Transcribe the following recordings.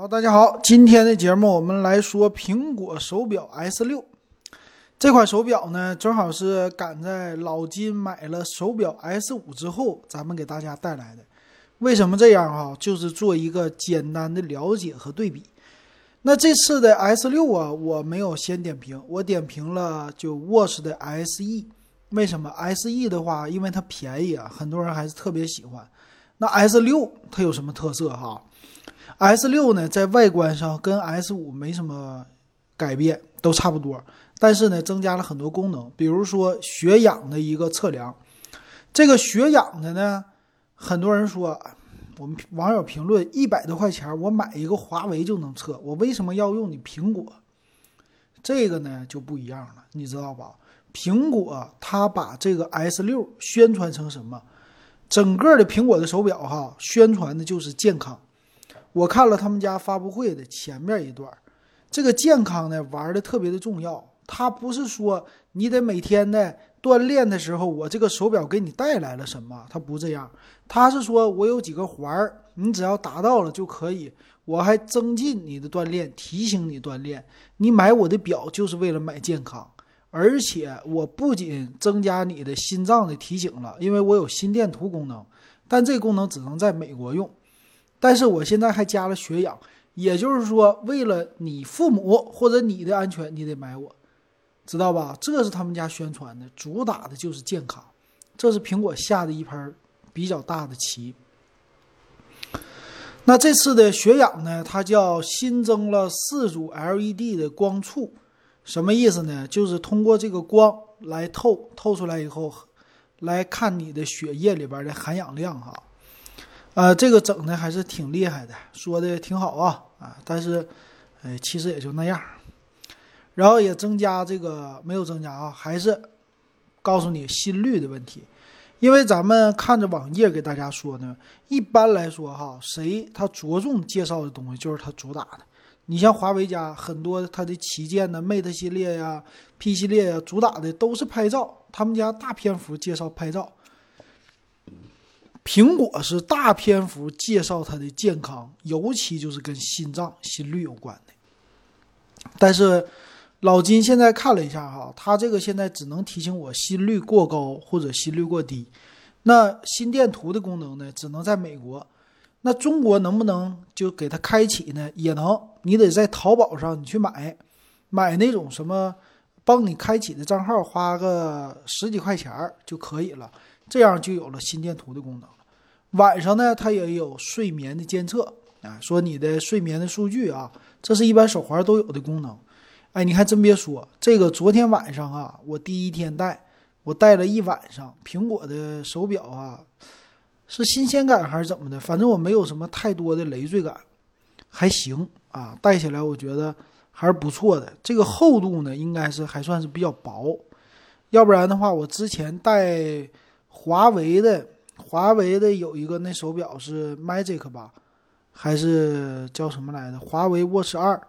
好，大家好，今天的节目我们来说苹果手表 S 六这款手表呢，正好是赶在老金买了手表 S 五之后，咱们给大家带来的。为什么这样哈？就是做一个简单的了解和对比。那这次的 S 六啊，我没有先点评，我点评了就 Watch 的 SE。为什么 SE 的话？因为它便宜啊，很多人还是特别喜欢。那 S 六它有什么特色哈？S 六呢，在外观上跟 S 五没什么改变，都差不多。但是呢，增加了很多功能，比如说血氧的一个测量。这个血氧的呢，很多人说，我们网友评论一百多块钱，我买一个华为就能测，我为什么要用你苹果？这个呢就不一样了，你知道吧？苹果它把这个 S 六宣传成什么？整个的苹果的手表哈，宣传的就是健康。我看了他们家发布会的前面一段，这个健康呢玩的特别的重要。它不是说你得每天的锻炼的时候，我这个手表给你带来了什么，它不这样。它是说我有几个环儿，你只要达到了就可以，我还增进你的锻炼，提醒你锻炼。你买我的表就是为了买健康。而且我不仅增加你的心脏的提醒了，因为我有心电图功能，但这功能只能在美国用。但是我现在还加了血氧，也就是说，为了你父母或者你的安全，你得买我，知道吧？这是他们家宣传的，主打的就是健康，这是苹果下的一盘比较大的棋。那这次的血氧呢，它叫新增了四组 LED 的光束。什么意思呢？就是通过这个光来透透出来以后，来看你的血液里边的含氧量哈。呃，这个整的还是挺厉害的，说的挺好啊啊！但是，呃，其实也就那样。然后也增加这个没有增加啊，还是告诉你心率的问题。因为咱们看着网页给大家说呢，一般来说哈，谁他着重介绍的东西就是他主打的。你像华为家很多它的旗舰的 Mate 系列呀、P 系列呀，主打的都是拍照，他们家大篇幅介绍拍照。苹果是大篇幅介绍它的健康，尤其就是跟心脏、心率有关的。但是老金现在看了一下哈，它这个现在只能提醒我心率过高或者心率过低，那心电图的功能呢，只能在美国。那中国能不能就给它开启呢？也能，你得在淘宝上你去买，买那种什么帮你开启的账号，花个十几块钱就可以了，这样就有了心电图的功能。晚上呢，它也有睡眠的监测啊，说你的睡眠的数据啊，这是一般手环都有的功能。哎，你还真别说，这个昨天晚上啊，我第一天戴，我戴了一晚上苹果的手表啊。是新鲜感还是怎么的？反正我没有什么太多的累赘感，还行啊，戴起来我觉得还是不错的。这个厚度呢，应该是还算是比较薄，要不然的话，我之前戴华为的，华为的有一个那手表是 Magic 吧，还是叫什么来着？华为 Watch 二，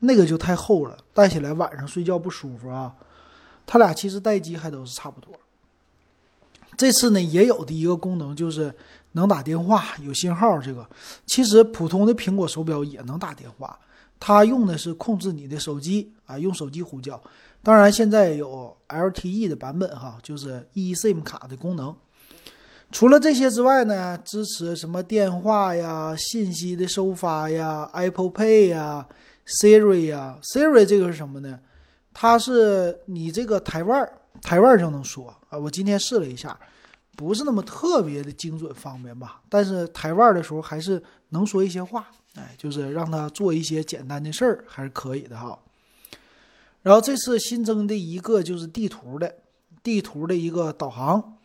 那个就太厚了，戴起来晚上睡觉不舒服啊。它俩其实待机还都是差不多。这次呢，也有的一个功能就是能打电话，有信号。这个其实普通的苹果手表也能打电话，它用的是控制你的手机啊，用手机呼叫。当然，现在有 LTE 的版本哈，就是 eSIM 卡的功能。除了这些之外呢，支持什么电话呀、信息的收发呀、Apple Pay 呀、Siri 呀。Siri 这个是什么呢？它是你这个台腕儿。台腕就能说啊，我今天试了一下，不是那么特别的精准方便吧？但是台腕的时候还是能说一些话，哎，就是让他做一些简单的事儿还是可以的哈。然后这次新增的一个就是地图的，地图的一个导航。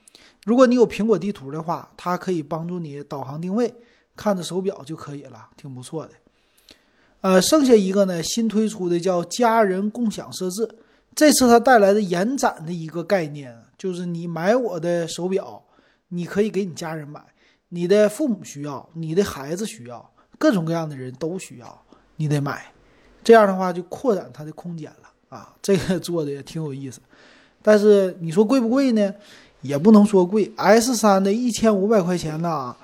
如果你有苹果地图的话，它可以帮助你导航定位，看着手表就可以了，挺不错的。呃，剩下一个呢，新推出的叫家人共享设置。这次它带来的延展的一个概念，就是你买我的手表，你可以给你家人买，你的父母需要，你的孩子需要，各种各样的人都需要，你得买。这样的话就扩展它的空间了啊！这个做的也挺有意思。但是你说贵不贵呢？也不能说贵。S 三的一千五百块钱呢，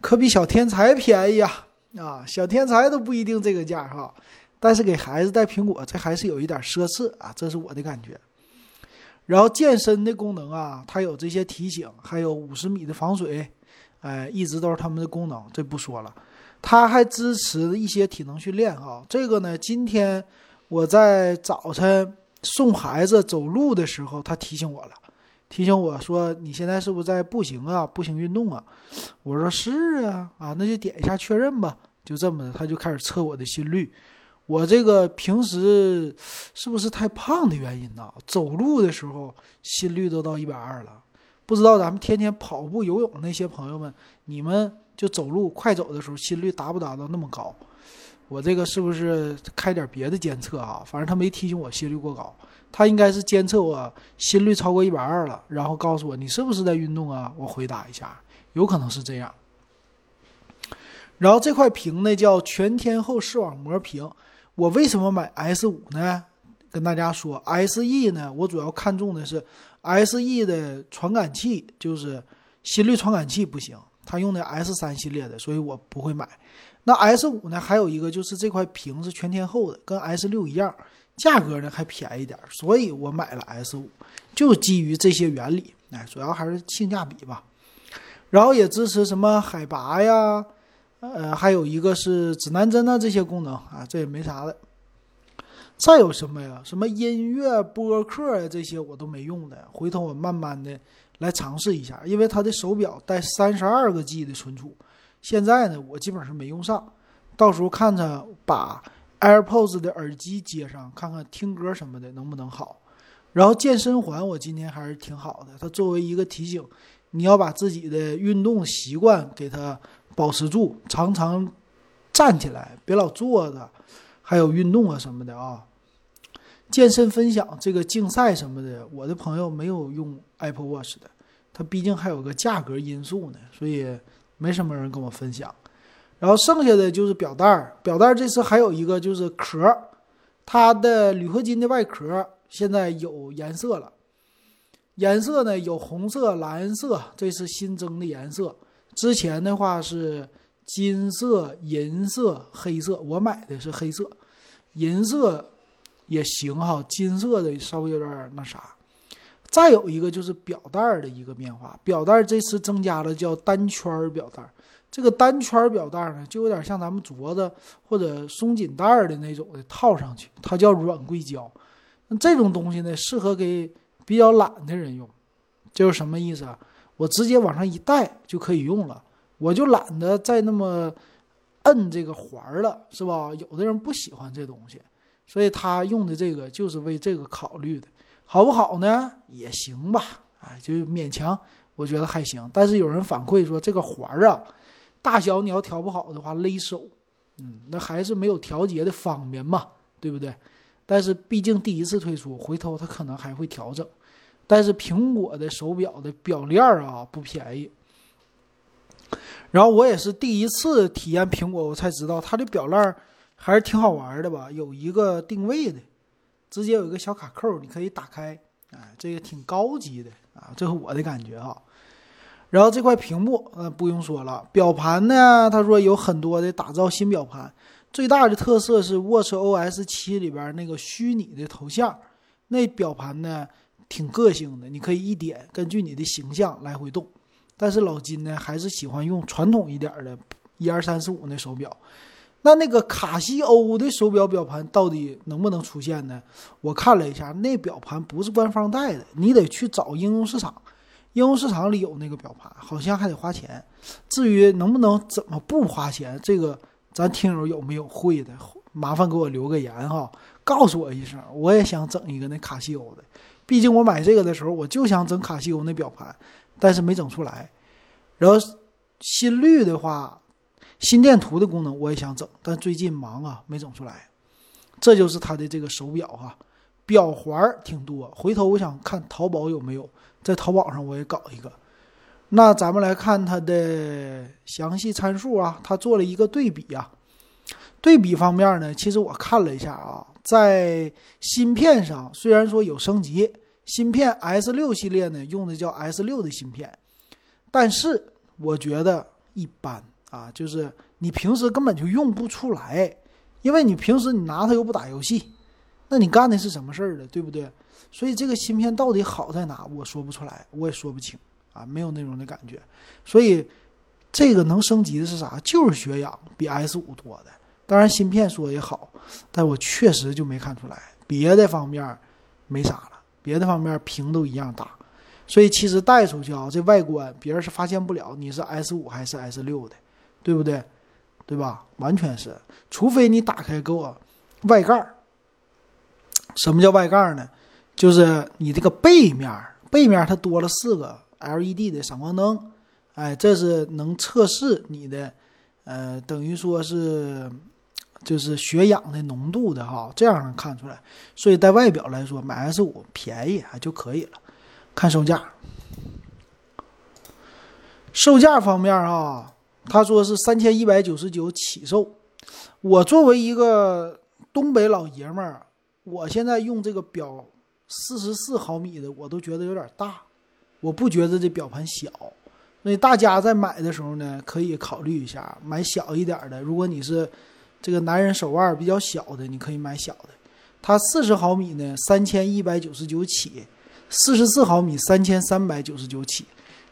可比小天才便宜啊！啊，小天才都不一定这个价哈。但是给孩子带苹果，这还是有一点奢侈啊，这是我的感觉。然后健身的功能啊，它有这些提醒，还有五十米的防水，哎，一直都是他们的功能，这不说了。它还支持一些体能训练啊。这个呢，今天我在早晨送孩子走路的时候，他提醒我了，提醒我说：“你现在是不是在步行啊？步行运动啊？”我说：“是啊，啊，那就点一下确认吧。”就这么的，他就开始测我的心率。我这个平时是不是太胖的原因呢？走路的时候心率都到一百二了，不知道咱们天天跑步、游泳那些朋友们，你们就走路快走的时候心率达不达到那么高？我这个是不是开点别的监测啊？反正他没提醒我心率过高，他应该是监测我心率超过一百二了，然后告诉我你是不是在运动啊？我回答一下，有可能是这样。然后这块屏呢叫全天候视网膜屏。我为什么买 S 五呢？跟大家说，SE 呢，我主要看中的是 SE 的传感器，就是心率传感器不行，它用的 S 三系列的，所以我不会买。那 S 五呢，还有一个就是这块屏是全天候的，跟 S 六一样，价格呢还便宜点，所以我买了 S 五，就基于这些原理，哎，主要还是性价比吧。然后也支持什么海拔呀。呃，还有一个是指南针啊，这些功能啊，这也没啥的。再有什么呀？什么音乐播客呀，这些我都没用的。回头我慢慢的来尝试一下，因为它的手表带三十二个 G 的存储，现在呢我基本上没用上。到时候看着把 AirPods 的耳机接上，看看听歌什么的能不能好。然后健身环我今天还是挺好的，它作为一个提醒，你要把自己的运动习惯给它。保持住，常常站起来，别老坐着。还有运动啊什么的啊。健身分享这个竞赛什么的，我的朋友没有用 Apple Watch 的，它毕竟还有个价格因素呢，所以没什么人跟我分享。然后剩下的就是表带，表带这次还有一个就是壳，它的铝合金的外壳现在有颜色了，颜色呢有红色、蓝色，这是新增的颜色。之前的话是金色、银色、黑色，我买的是黑色，银色也行哈，金色的稍微有点那啥。再有一个就是表带的一个变化，表带这次增加了叫单圈表带，这个单圈表带呢，就有点像咱们镯子或者松紧带的那种的套上去，它叫软硅胶。那这种东西呢，适合给比较懒的人用，就是什么意思啊？我直接往上一戴就可以用了，我就懒得再那么摁这个环儿了，是吧？有的人不喜欢这东西，所以他用的这个就是为这个考虑的，好不好呢？也行吧，哎，就勉强，我觉得还行。但是有人反馈说这个环儿啊，大小你要调不好的话勒手，嗯，那还是没有调节的方便嘛，对不对？但是毕竟第一次推出，回头他可能还会调整。但是苹果的手表的表链啊不便宜，然后我也是第一次体验苹果，我才知道它的表链还是挺好玩的吧？有一个定位的，直接有一个小卡扣，你可以打开，哎，这个挺高级的啊，这是我的感觉啊。然后这块屏幕，呃，不用说了，表盘呢，他说有很多的打造新表盘，最大的特色是 Watch OS 七里边那个虚拟的头像，那表盘呢。挺个性的，你可以一点根据你的形象来回动。但是老金呢，还是喜欢用传统一点的，一二三四五那手表。那那个卡西欧的手表表盘到底能不能出现呢？我看了一下，那表盘不是官方带的，你得去找应用市场。应用市场里有那个表盘，好像还得花钱。至于能不能怎么不花钱，这个咱听友有没有会的，麻烦给我留个言哈，告诉我一声，我也想整一个那卡西欧的。毕竟我买这个的时候，我就想整卡西欧那表盘，但是没整出来。然后心率的话，心电图的功能我也想整，但最近忙啊，没整出来。这就是它的这个手表哈，表环挺多。回头我想看淘宝有没有，在淘宝上我也搞一个。那咱们来看它的详细参数啊，它做了一个对比啊。对比方面呢，其实我看了一下啊。在芯片上，虽然说有升级，芯片 S 六系列呢用的叫 S 六的芯片，但是我觉得一般啊，就是你平时根本就用不出来，因为你平时你拿它又不打游戏，那你干的是什么事儿呢？对不对？所以这个芯片到底好在哪，我说不出来，我也说不清啊，没有那种的感觉。所以这个能升级的是啥？就是血氧比 S 五多的。当然芯片说也好，但我确实就没看出来，别的方面没啥了，别的方面屏都一样大。所以其实带出去啊，这外观别人是发现不了你是 S 五还是 S 六的，对不对？对吧？完全是，除非你打开给我外盖儿。什么叫外盖儿呢？就是你这个背面，背面它多了四个 LED 的闪光灯，哎，这是能测试你的，呃，等于说是就是血氧的浓度的哈，这样能看出来。所以在外表来说，买 S 五便宜还就可以了。看售价，售价方面啊，他说是三千一百九十九起售。我作为一个东北老爷们儿，我现在用这个表四十四毫米的，我都觉得有点大，我不觉得这表盘小。所以大家在买的时候呢，可以考虑一下买小一点的。如果你是这个男人手腕比较小的，你可以买小的。它四十毫米呢，三千一百九十九起。四十四毫米三千三百九十九起，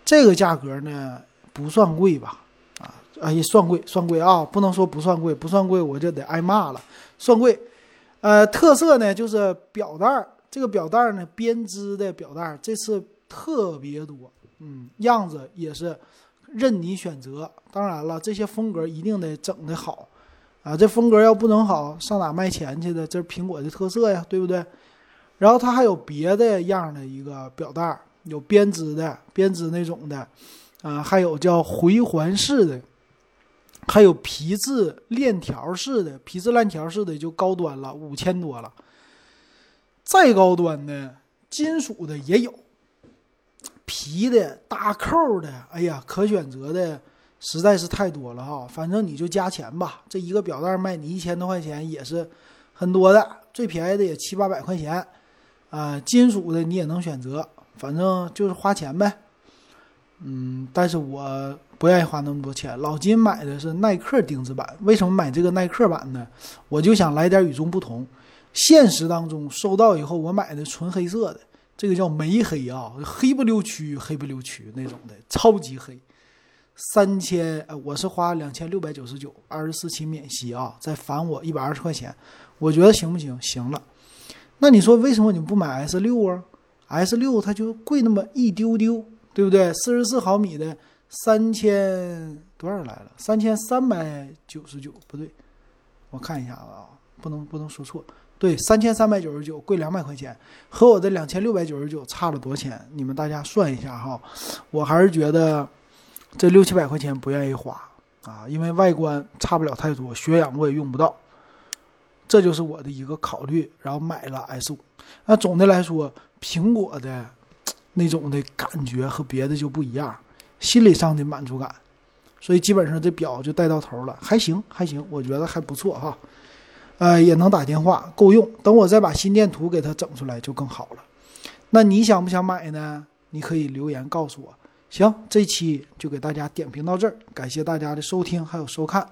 这个价格呢不算贵吧？啊，哎，算贵，算贵啊！不能说不算贵，不算贵我就得挨骂了，算贵。呃，特色呢就是表带儿，这个表带儿呢编织的表带儿，这次特别多，嗯，样子也是任你选择。当然了，这些风格一定得整得好啊！这风格要不能好，上哪卖钱去的？这是苹果的特色呀，对不对？然后它还有别的样的一个表带，有编织的、编织那种的，啊，还有叫回环式的，还有皮质链条式的，皮质链条式的就高端了，五千多了。再高端的金属的也有，皮的、大扣的，哎呀，可选择的实在是太多了哈。反正你就加钱吧，这一个表带卖你一千多块钱也是很多的，最便宜的也七八百块钱。啊，金属的你也能选择，反正就是花钱呗。嗯，但是我不愿意花那么多钱。老金买的是耐克定制版，为什么买这个耐克版呢？我就想来点与众不同。现实当中收到以后，我买的纯黑色的，这个叫煤黑啊，黑不溜秋、黑不溜秋那种的，超级黑。三千，我是花两千六百九十九，二十四期免息啊，再返我一百二十块钱，我觉得行不行？行了。那你说为什么你不买 S 六啊？S 六它就贵那么一丢丢，对不对？四十四毫米的三千多少来了？三千三百九十九，不对，我看一下子啊，不能不能说错。对，三千三百九十九，贵两百块钱，和我的两千六百九十九差了多少钱？你们大家算一下哈。我还是觉得这六七百块钱不愿意花啊，因为外观差不了太多，血氧我也用不到。这就是我的一个考虑，然后买了 S 五。那总的来说，苹果的那种的感觉和别的就不一样，心理上的满足感。所以基本上这表就带到头了，还行还行，我觉得还不错哈。呃，也能打电话，够用。等我再把心电图给它整出来就更好了。那你想不想买呢？你可以留言告诉我。行，这期就给大家点评到这儿，感谢大家的收听还有收看。